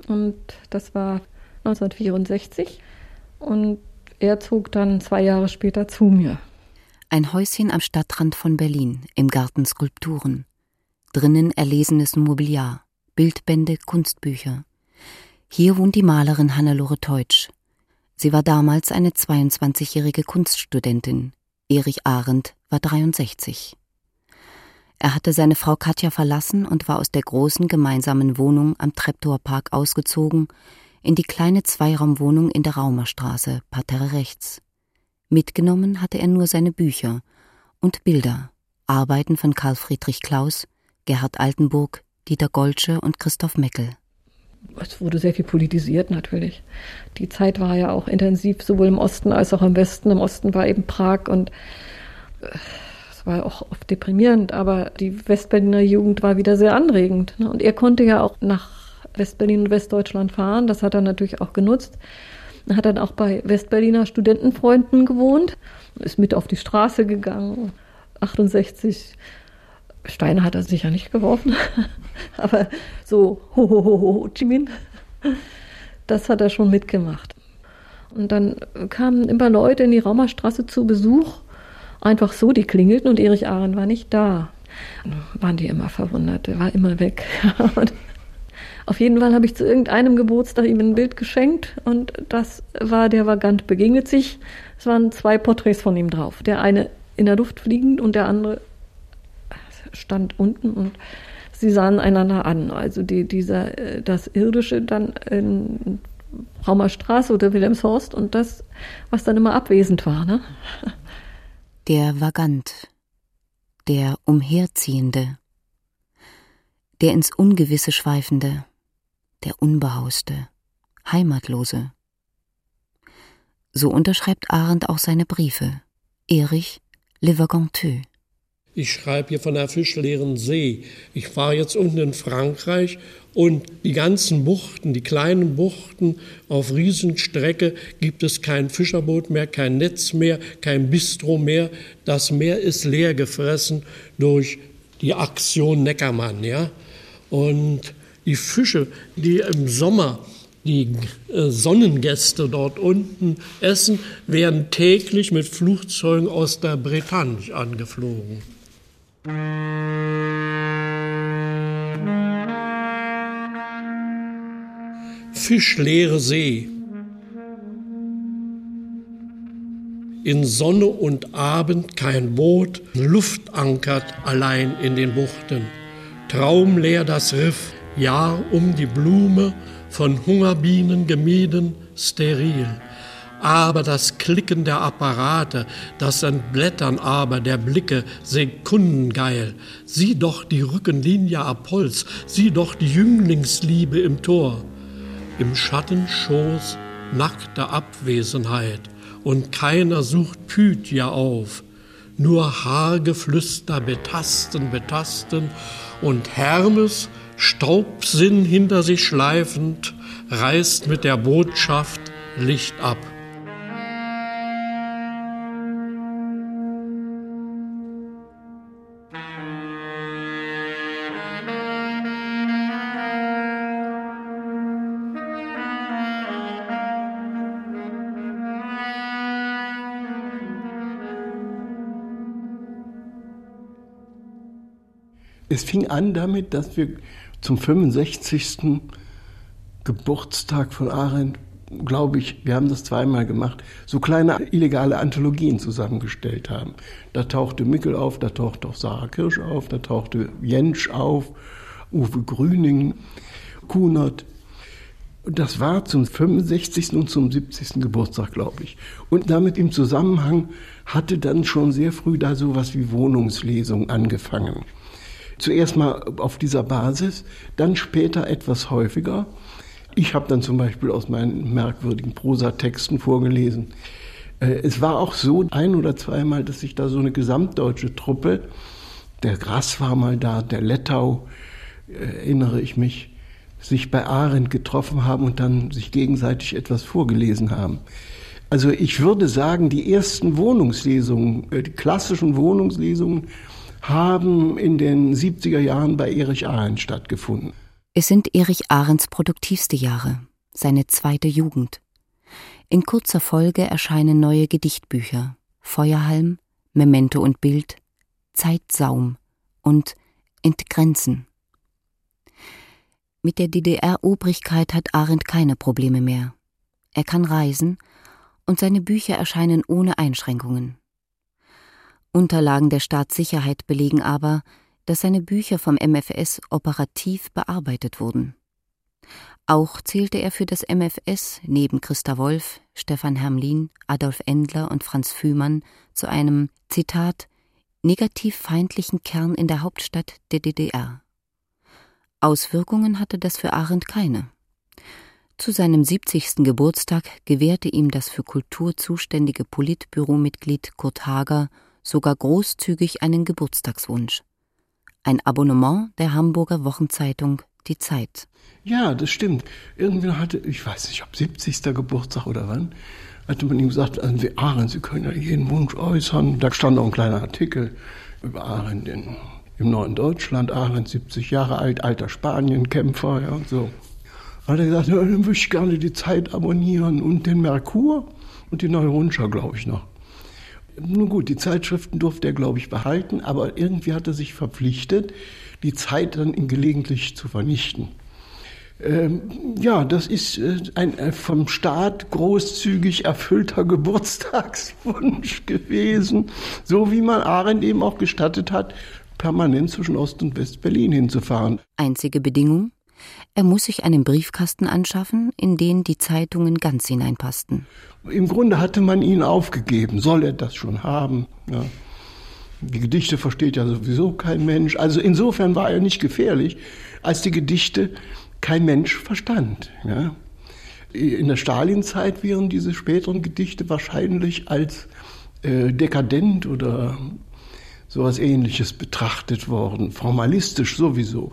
Und das war 1964. Und er zog dann zwei Jahre später zu mir. Ein Häuschen am Stadtrand von Berlin, im Garten Skulpturen. Drinnen erlesenes Mobiliar, Bildbände, Kunstbücher. Hier wohnt die Malerin Hannelore Teutsch. Sie war damals eine 22-jährige Kunststudentin. Erich Arendt war 63. Er hatte seine Frau Katja verlassen und war aus der großen gemeinsamen Wohnung am Treptower ausgezogen in die kleine Zweiraumwohnung in der Raumerstraße, Parterre rechts. Mitgenommen hatte er nur seine Bücher und Bilder, Arbeiten von Karl Friedrich Klaus, Gerhard Altenburg, Dieter Golsche und Christoph Meckel. Es wurde sehr viel politisiert natürlich. Die Zeit war ja auch intensiv, sowohl im Osten als auch im Westen. Im Osten war eben Prag und äh, es war auch oft deprimierend, aber die Westberliner Jugend war wieder sehr anregend. Ne? Und er konnte ja auch nach Westberlin und Westdeutschland fahren. Das hat er natürlich auch genutzt. Hat dann auch bei Westberliner Studentenfreunden gewohnt, ist mit auf die Straße gegangen. 68 Steine hat er sicher nicht geworfen, aber so ho ho ho ho Chi Minh, das hat er schon mitgemacht. Und dann kamen immer Leute in die Raumerstraße zu Besuch, einfach so, die klingelten und Erich Ahren war nicht da. Dann waren die immer verwundert, er war immer weg. Auf jeden Fall habe ich zu irgendeinem Geburtstag ihm ein Bild geschenkt und das war der Vagant begegnet sich. Es waren zwei Porträts von ihm drauf. Der eine in der Luft fliegend und der andere stand unten und sie sahen einander an. Also die, dieser, äh, das Irdische dann in Raumer Straße oder Wilhelmshorst und das, was dann immer abwesend war. Ne? Der Vagant, der Umherziehende, der ins Ungewisse schweifende, der Unbehauste, Heimatlose. So unterschreibt Arendt auch seine Briefe. Erich Le Vaganteux. Ich schreibe hier von der fischleeren See. Ich fahre jetzt unten in Frankreich und die ganzen Buchten, die kleinen Buchten auf Riesenstrecke gibt es kein Fischerboot mehr, kein Netz mehr, kein Bistro mehr. Das Meer ist leer gefressen durch die Aktion Neckermann, ja. Und die Fische, die im Sommer die äh, Sonnengäste dort unten essen, werden täglich mit Flugzeugen aus der Bretagne angeflogen. Fischleere See. In Sonne und Abend kein Boot, Luft ankert allein in den Buchten. Traumleer das Riff, Jahr um die Blume, von Hungerbienen gemieden, steril aber das Klicken der Apparate, das Entblättern aber der Blicke sekundengeil. Sieh doch die Rückenlinie Holz, sieh doch die Jünglingsliebe im Tor. Im Schattenschoß nackte Abwesenheit und keiner sucht Pythia auf. Nur Haargeflüster betasten, betasten und Hermes, Staubsinn hinter sich schleifend, reißt mit der Botschaft Licht ab. Es fing an damit, dass wir zum 65. Geburtstag von Arendt, glaube ich, wir haben das zweimal gemacht, so kleine illegale Anthologien zusammengestellt haben. Da tauchte Mickel auf, da tauchte auch Sarah Kirsch auf, da tauchte Jentsch auf, Uwe Grüning, Kunert. Das war zum 65. und zum 70. Geburtstag, glaube ich. Und damit im Zusammenhang hatte dann schon sehr früh da sowas wie Wohnungslesung angefangen. Zuerst mal auf dieser Basis, dann später etwas häufiger. Ich habe dann zum Beispiel aus meinen merkwürdigen Prosatexten vorgelesen. Äh, es war auch so ein oder zweimal, dass sich da so eine gesamtdeutsche Truppe, der Grass war mal da, der Lettau, äh, erinnere ich mich, sich bei Arendt getroffen haben und dann sich gegenseitig etwas vorgelesen haben. Also ich würde sagen, die ersten Wohnungslesungen, äh, die klassischen Wohnungslesungen haben in den 70er Jahren bei Erich Arendt stattgefunden. Es sind Erich Arendts produktivste Jahre, seine zweite Jugend. In kurzer Folge erscheinen neue Gedichtbücher Feuerhalm, Memento und Bild, Zeitsaum und Entgrenzen. Mit der DDR-Obrigkeit hat Arendt keine Probleme mehr. Er kann reisen und seine Bücher erscheinen ohne Einschränkungen. Unterlagen der Staatssicherheit belegen aber, dass seine Bücher vom MFS operativ bearbeitet wurden. Auch zählte er für das MFS neben Christa Wolf, Stefan Hermlin, Adolf Endler und Franz Fühmann zu einem, Zitat, negativ feindlichen Kern in der Hauptstadt der DDR. Auswirkungen hatte das für Arendt keine. Zu seinem 70. Geburtstag gewährte ihm das für Kultur zuständige Politbüromitglied Kurt Hager sogar großzügig einen Geburtstagswunsch. Ein Abonnement der Hamburger Wochenzeitung Die Zeit. Ja, das stimmt. Irgendwer hatte, ich weiß nicht, ob 70. Geburtstag oder wann, hatte man ihm gesagt, Sie Arendt, Sie können ja jeden Wunsch äußern. Da stand auch ein kleiner Artikel über Arendt in im neuen Deutschland, Arendt 70 Jahre alt, alter Spanienkämpfer, ja, so. Hat er gesagt, ja, dann würde ich gerne die Zeit abonnieren und den Merkur und die Neue Rundschau, glaube ich noch. Nun gut, die Zeitschriften durfte er, glaube ich, behalten, aber irgendwie hat er sich verpflichtet, die Zeit dann gelegentlich zu vernichten. Ähm, ja, das ist äh, ein äh, vom Staat großzügig erfüllter Geburtstagswunsch gewesen, so wie man Arendt eben auch gestattet hat, permanent zwischen Ost- und West-Berlin hinzufahren. Einzige Bedingung? Er muss sich einen Briefkasten anschaffen, in den die Zeitungen ganz hineinpassten. Im Grunde hatte man ihn aufgegeben. Soll er das schon haben? Ja. Die Gedichte versteht ja sowieso kein Mensch. Also insofern war er nicht gefährlich, als die Gedichte kein Mensch verstand. Ja. In der Stalinzeit wären diese späteren Gedichte wahrscheinlich als äh, dekadent oder sowas ähnliches betrachtet worden, formalistisch sowieso.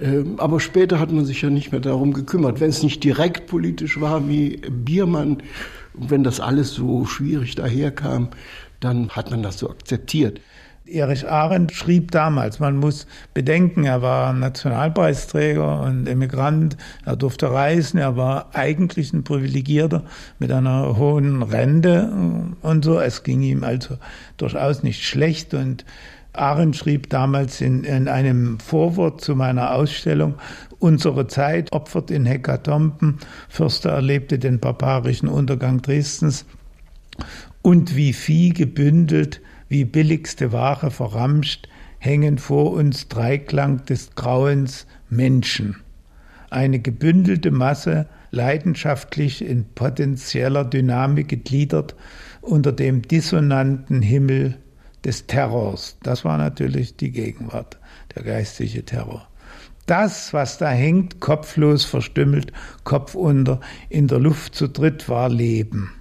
Ähm, aber später hat man sich ja nicht mehr darum gekümmert. Wenn es nicht direkt politisch war wie Biermann, wenn das alles so schwierig daherkam, dann hat man das so akzeptiert. Erich Arendt schrieb damals, man muss bedenken, er war Nationalpreisträger und Emigrant, er durfte reisen, er war eigentlich ein Privilegierter mit einer hohen Rente und so. Es ging ihm also durchaus nicht schlecht und Arendt schrieb damals in, in einem Vorwort zu meiner Ausstellung, Unsere Zeit opfert in Hekatomben, Förster erlebte den barbarischen Untergang Dresdens und wie Vieh gebündelt wie billigste Ware verramscht, hängen vor uns Dreiklang des Grauens Menschen. Eine gebündelte Masse, leidenschaftlich in potenzieller Dynamik gegliedert, unter dem dissonanten Himmel des Terrors. Das war natürlich die Gegenwart, der geistige Terror. Das, was da hängt, kopflos verstümmelt, Kopf unter, in der Luft zu dritt, war Leben.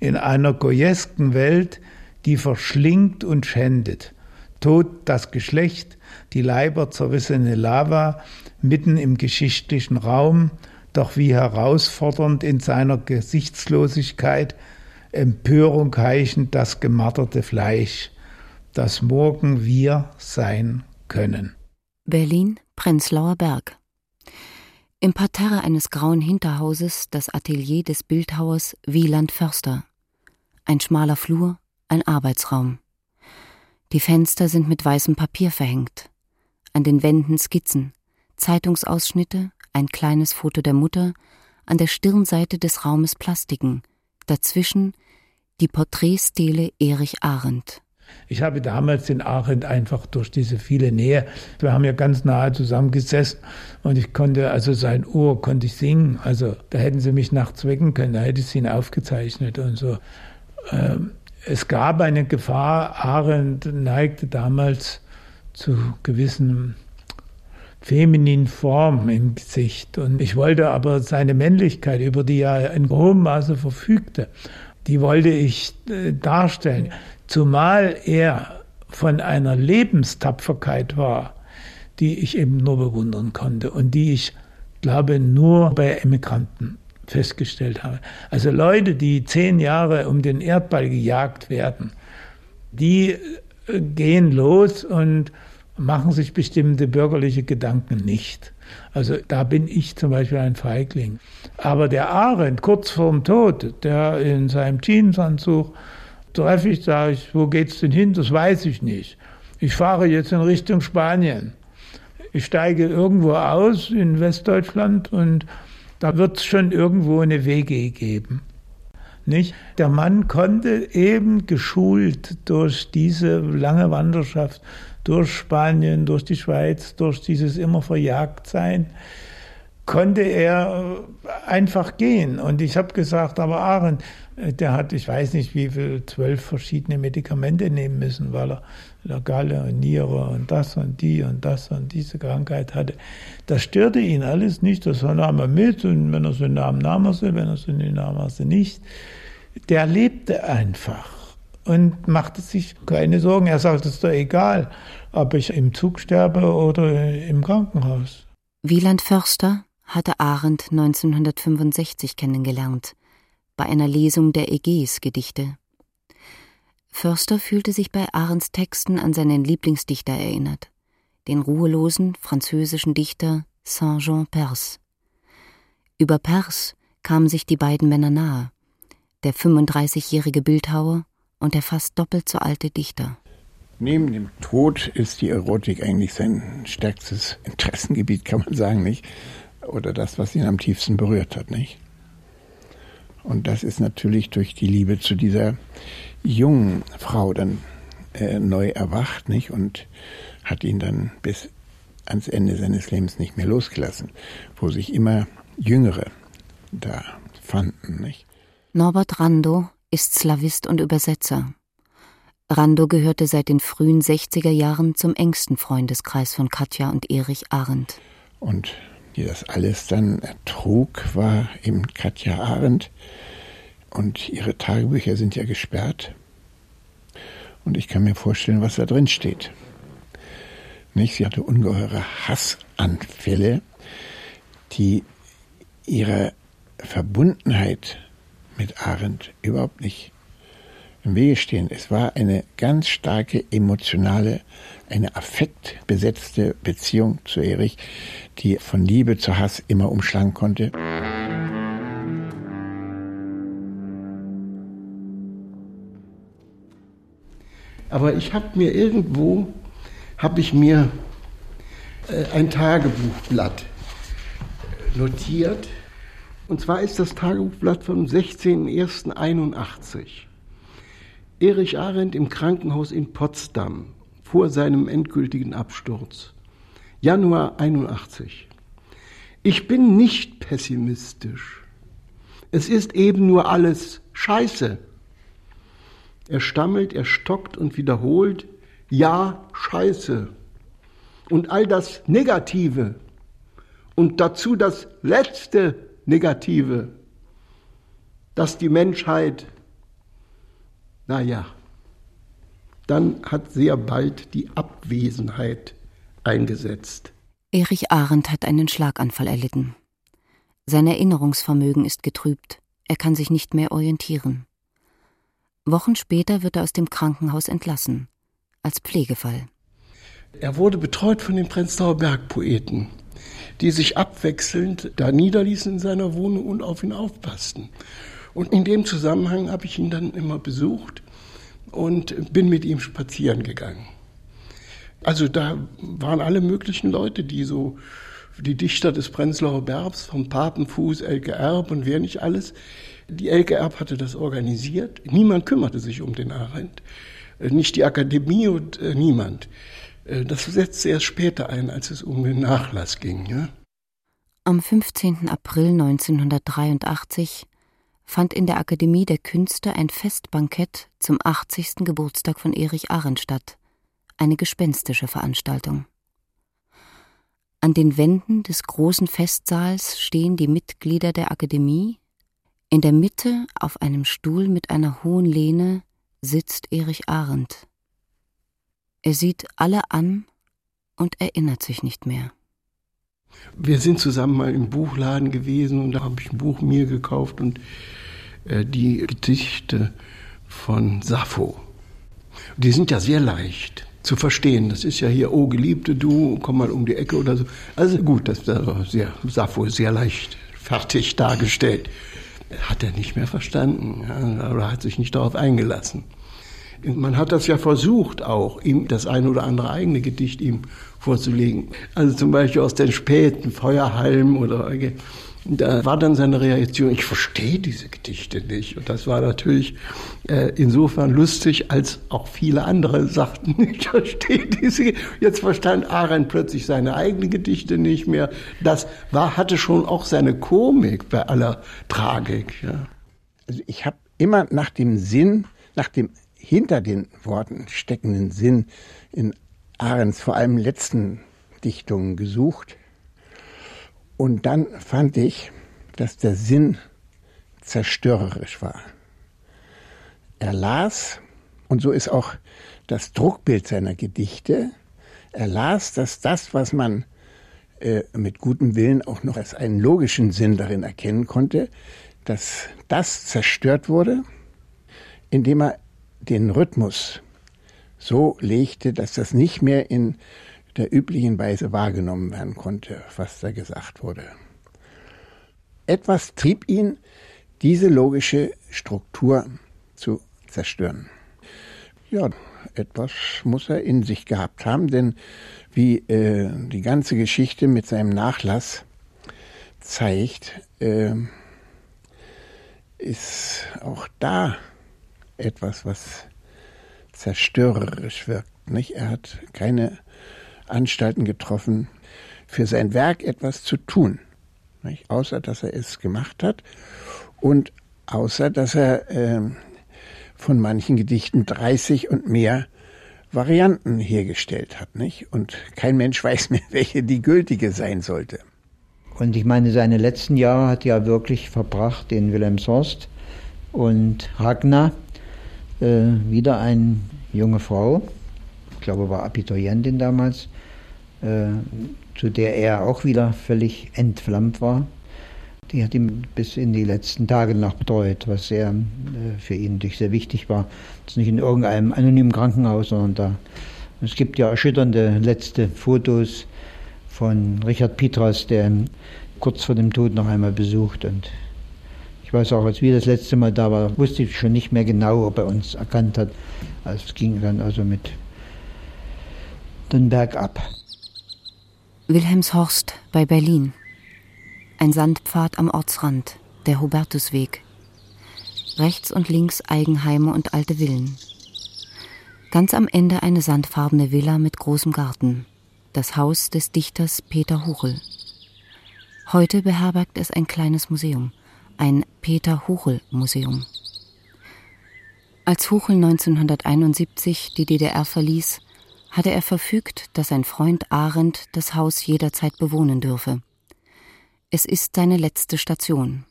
In einer goyesken Welt, die verschlingt und schändet. Tod das Geschlecht, die Leiber zerrissene Lava, mitten im geschichtlichen Raum, doch wie herausfordernd in seiner Gesichtslosigkeit, Empörung heichend das gemarterte Fleisch, das morgen wir sein können. Berlin, Prenzlauer Berg. Im Parterre eines grauen Hinterhauses das Atelier des Bildhauers Wieland Förster. Ein schmaler Flur, ein Arbeitsraum. Die Fenster sind mit weißem Papier verhängt. An den Wänden Skizzen, Zeitungsausschnitte, ein kleines Foto der Mutter, an der Stirnseite des Raumes Plastiken, dazwischen die Porträtstele Erich Arendt. Ich habe damals den Arendt einfach durch diese viele Nähe, wir haben ja ganz nahe zusammengesessen und ich konnte, also sein Ohr konnte ich singen, also da hätten sie mich nachts wecken können, da hätte ich ihn aufgezeichnet und so. Ähm, es gab eine Gefahr, Arendt neigte damals zu gewissen femininen Formen im Gesicht und ich wollte aber seine Männlichkeit, über die er in hohem Maße verfügte, die wollte ich äh, darstellen. Zumal er von einer Lebenstapferkeit war, die ich eben nur bewundern konnte und die ich, glaube, nur bei Emigranten festgestellt habe. Also Leute, die zehn Jahre um den Erdball gejagt werden, die äh, gehen los und machen sich bestimmte bürgerliche Gedanken nicht. Also da bin ich zum Beispiel ein Feigling. Aber der Arendt, kurz vorm Tod, der in seinem Jeansanzug treffe ich, sage ich, wo geht's denn hin? Das weiß ich nicht. Ich fahre jetzt in Richtung Spanien. Ich steige irgendwo aus in Westdeutschland und da wird es schon irgendwo eine WG geben. Nicht? Der Mann konnte eben geschult durch diese lange Wanderschaft, durch Spanien, durch die Schweiz, durch dieses immer verjagt sein, konnte er einfach gehen. Und ich habe gesagt, aber Aaron, der hat, ich weiß nicht wie viel, zwölf verschiedene Medikamente nehmen müssen, weil er der Galle und Niere und das und die und das und diese Krankheit hatte. Das störte ihn alles nicht, das nahm er mit und wenn er so nahm, nahm er sie, wenn er sie nicht nahm, er sie nicht. Der lebte einfach und machte sich keine Sorgen. Er sagte, es ist doch egal, ob ich im Zug sterbe oder im Krankenhaus. Wieland Förster hatte Arendt 1965 kennengelernt bei einer Lesung der Aegeis-Gedichte. Förster fühlte sich bei Arends Texten an seinen Lieblingsdichter erinnert, den ruhelosen französischen Dichter Saint-Jean Perse. Über Perse kamen sich die beiden Männer nahe, der 35-jährige Bildhauer und der fast doppelt so alte Dichter. Neben dem Tod ist die Erotik eigentlich sein stärkstes Interessengebiet, kann man sagen, nicht? Oder das, was ihn am tiefsten berührt hat, nicht? Und das ist natürlich durch die Liebe zu dieser jungen Frau dann äh, neu erwacht, nicht? Und hat ihn dann bis ans Ende seines Lebens nicht mehr losgelassen, wo sich immer Jüngere da fanden, nicht? Norbert Rando ist Slavist und Übersetzer. Rando gehörte seit den frühen 60er Jahren zum engsten Freundeskreis von Katja und Erich Arendt. Und die das alles dann ertrug, war eben Katja Arendt. Und ihre Tagebücher sind ja gesperrt. Und ich kann mir vorstellen, was da drin steht. Nicht? Sie hatte ungeheure Hassanfälle, die ihre Verbundenheit mit Arendt überhaupt nicht im Wege stehen. Es war eine ganz starke emotionale, eine affektbesetzte Beziehung zu Erich, die von Liebe zu Hass immer umschlagen konnte. Aber ich habe mir irgendwo, habe ich mir äh, ein Tagebuchblatt notiert. Und zwar ist das Tagebuchblatt vom 16.01.81. Erich Arendt im Krankenhaus in Potsdam vor seinem endgültigen Absturz. Januar 81. Ich bin nicht pessimistisch. Es ist eben nur alles Scheiße. Er stammelt, er stockt und wiederholt, ja, Scheiße. Und all das Negative und dazu das letzte Negative, dass die Menschheit naja, dann hat sehr bald die Abwesenheit eingesetzt. Erich Arendt hat einen Schlaganfall erlitten. Sein Erinnerungsvermögen ist getrübt, er kann sich nicht mehr orientieren. Wochen später wird er aus dem Krankenhaus entlassen, als Pflegefall. Er wurde betreut von den Prenzlauer Bergpoeten, die sich abwechselnd da niederließen in seiner Wohnung und auf ihn aufpassten. Und in dem Zusammenhang habe ich ihn dann immer besucht und bin mit ihm spazieren gegangen. Also da waren alle möglichen Leute, die so die Dichter des Prenzlauer Berbs, vom Papenfuß, Elke Erb und wer nicht alles. Die Elke Erb hatte das organisiert. Niemand kümmerte sich um den Arendt. Nicht die Akademie und äh, niemand. Äh, das setzte erst später ein, als es um den Nachlass ging. Ja? Am 15. April 1983 fand in der Akademie der Künste ein Festbankett zum 80. Geburtstag von Erich Arendt statt, eine gespenstische Veranstaltung. An den Wänden des großen Festsaals stehen die Mitglieder der Akademie. In der Mitte auf einem Stuhl mit einer hohen Lehne sitzt Erich Arendt. Er sieht alle an und erinnert sich nicht mehr. Wir sind zusammen mal im Buchladen gewesen und da habe ich ein Buch mir gekauft und äh, die Gedichte von Sappho. Die sind ja sehr leicht zu verstehen. Das ist ja hier, oh Geliebte, du, komm mal um die Ecke oder so. Also gut, das ist sehr, Sappho ist sehr leicht fertig dargestellt. Hat er nicht mehr verstanden ja, oder hat sich nicht darauf eingelassen. Man hat das ja versucht auch, ihm das eine oder andere eigene Gedicht ihm vorzulegen. Also zum Beispiel aus den späten Feuerhalmen oder da war dann seine Reaktion, ich verstehe diese Gedichte nicht. Und das war natürlich äh, insofern lustig, als auch viele andere sagten, ich verstehe diese. Jetzt verstand Arendt plötzlich seine eigenen Gedichte nicht mehr. Das war, hatte schon auch seine Komik bei aller Tragik. Ja. Also ich habe immer nach dem Sinn, nach dem hinter den Worten steckenden Sinn in Arends vor allem letzten Dichtungen gesucht. Und dann fand ich, dass der Sinn zerstörerisch war. Er las, und so ist auch das Druckbild seiner Gedichte, er las, dass das, was man äh, mit gutem Willen auch noch als einen logischen Sinn darin erkennen konnte, dass das zerstört wurde, indem er den Rhythmus so legte, dass das nicht mehr in der üblichen Weise wahrgenommen werden konnte, was da gesagt wurde. Etwas trieb ihn, diese logische Struktur zu zerstören. Ja, etwas muss er in sich gehabt haben, denn wie äh, die ganze Geschichte mit seinem Nachlass zeigt, äh, ist auch da etwas, was zerstörerisch wirkt. Nicht? Er hat keine Anstalten getroffen, für sein Werk etwas zu tun, nicht? außer dass er es gemacht hat und außer dass er äh, von manchen Gedichten 30 und mehr Varianten hergestellt hat. Nicht? Und kein Mensch weiß mehr, welche die gültige sein sollte. Und ich meine, seine letzten Jahre hat er ja wirklich verbracht in Wilhelmshorst und Ragnar äh, wieder eine junge Frau, ich glaube, war Abiturientin damals, äh, zu der er auch wieder völlig entflammt war. Die hat ihn bis in die letzten Tage noch betreut, was sehr äh, für ihn natürlich sehr wichtig war. Das ist nicht in irgendeinem anonymen Krankenhaus, sondern da. Es gibt ja erschütternde letzte Fotos von Richard Petras, der kurz vor dem Tod noch einmal besucht und ich weiß auch, als wir das letzte Mal da waren, wusste ich schon nicht mehr genau, ob er uns erkannt hat. Also es ging dann also mit den Berg ab. Wilhelmshorst bei Berlin. Ein Sandpfad am Ortsrand, der Hubertusweg. Rechts und links Eigenheime und alte Villen. Ganz am Ende eine sandfarbene Villa mit großem Garten. Das Haus des Dichters Peter Huchel. Heute beherbergt es ein kleines Museum ein Peter Huchel Museum. Als Huchel 1971 die DDR verließ, hatte er verfügt, dass sein Freund Arendt das Haus jederzeit bewohnen dürfe. Es ist seine letzte Station.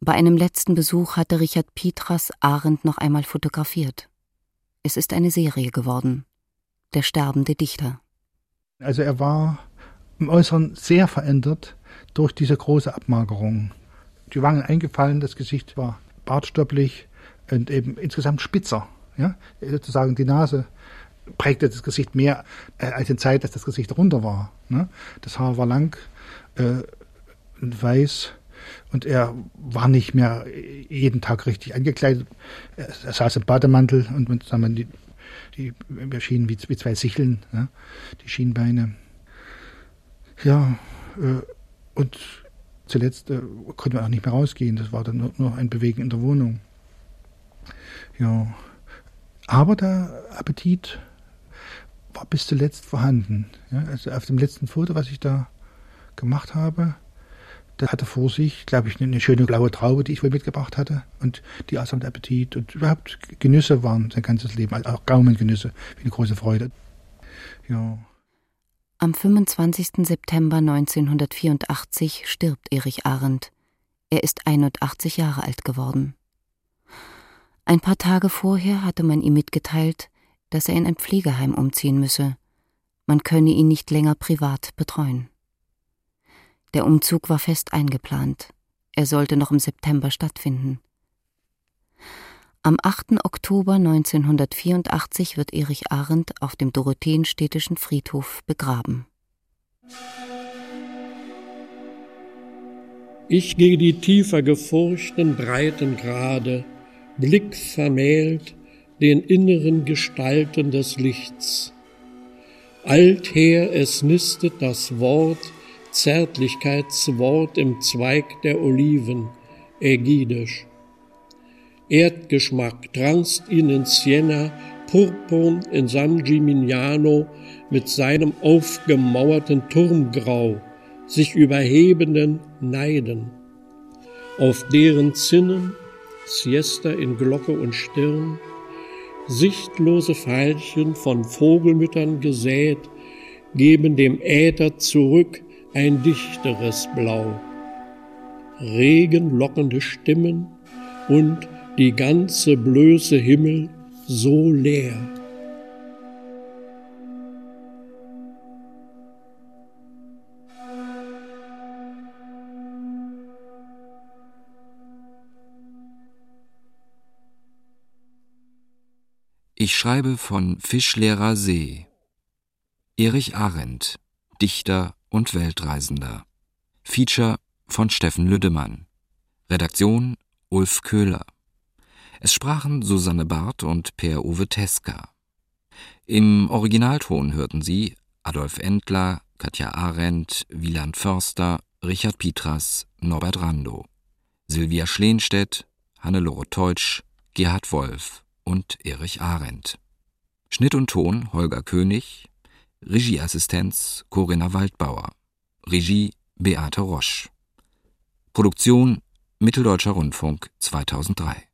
Bei einem letzten Besuch hatte Richard Pietras Arendt noch einmal fotografiert. Es ist eine Serie geworden. Der sterbende Dichter. Also er war im Äußeren sehr verändert durch diese große Abmagerung die Wangen eingefallen, das Gesicht war bartstopplich und eben insgesamt spitzer. Ja? Sozusagen die Nase prägte das Gesicht mehr äh, als in Zeit, dass das Gesicht runter war. Ne? Das Haar war lang äh, und weiß und er war nicht mehr jeden Tag richtig angekleidet. Er, saß im Bademantel und sagen wir, die, die erschienen wie, wie zwei Sicheln, ne? die Schienbeine. Ja, äh, und zuletzt äh, konnten wir auch nicht mehr rausgehen. Das war dann nur, nur ein Bewegen in der Wohnung. Ja, aber der Appetit war bis zuletzt vorhanden. Ja, also auf dem letzten Foto, was ich da gemacht habe, da hatte vor sich, glaube ich, eine schöne blaue Traube, die ich wohl mitgebracht hatte. Und die aß mit Appetit. Und überhaupt Genüsse waren sein ganzes Leben, also auch Gaumengenüsse, wie eine große Freude. Ja. Am 25. September 1984 stirbt Erich Arendt. Er ist 81 Jahre alt geworden. Ein paar Tage vorher hatte man ihm mitgeteilt, dass er in ein Pflegeheim umziehen müsse. Man könne ihn nicht länger privat betreuen. Der Umzug war fest eingeplant. Er sollte noch im September stattfinden. Am 8. Oktober 1984 wird Erich Arendt auf dem Dorotheenstädtischen Friedhof begraben. Ich gehe die tiefer gefurchten breiten Grade, Blick vermählt den inneren Gestalten des Lichts. Alther es nistet das Wort, Zärtlichkeitswort im Zweig der Oliven, ägidisch. Erdgeschmack transt ihn in Siena, purpurn in San Gimignano mit seinem aufgemauerten Turmgrau, sich überhebenden Neiden. Auf deren Zinnen, Siesta in Glocke und Stirn, sichtlose Veilchen von Vogelmüttern gesät, geben dem Äther zurück ein dichteres Blau. Regenlockende Stimmen und die ganze blöße Himmel so leer. Ich schreibe von Fischleerer See. Erich Arendt, Dichter und Weltreisender. Feature von Steffen Lüdemann. Redaktion Ulf Köhler. Es sprachen Susanne Barth und Per-Uwe Teska. Im Originalton hörten Sie Adolf Endler, Katja Arendt, Wieland Förster, Richard Pietras, Norbert Rando, Silvia Schleenstedt, Hannelore Teutsch, Gerhard Wolf und Erich Arendt. Schnitt und Ton Holger König, Regieassistenz Corinna Waldbauer, Regie Beate Rosch. Produktion Mitteldeutscher Rundfunk 2003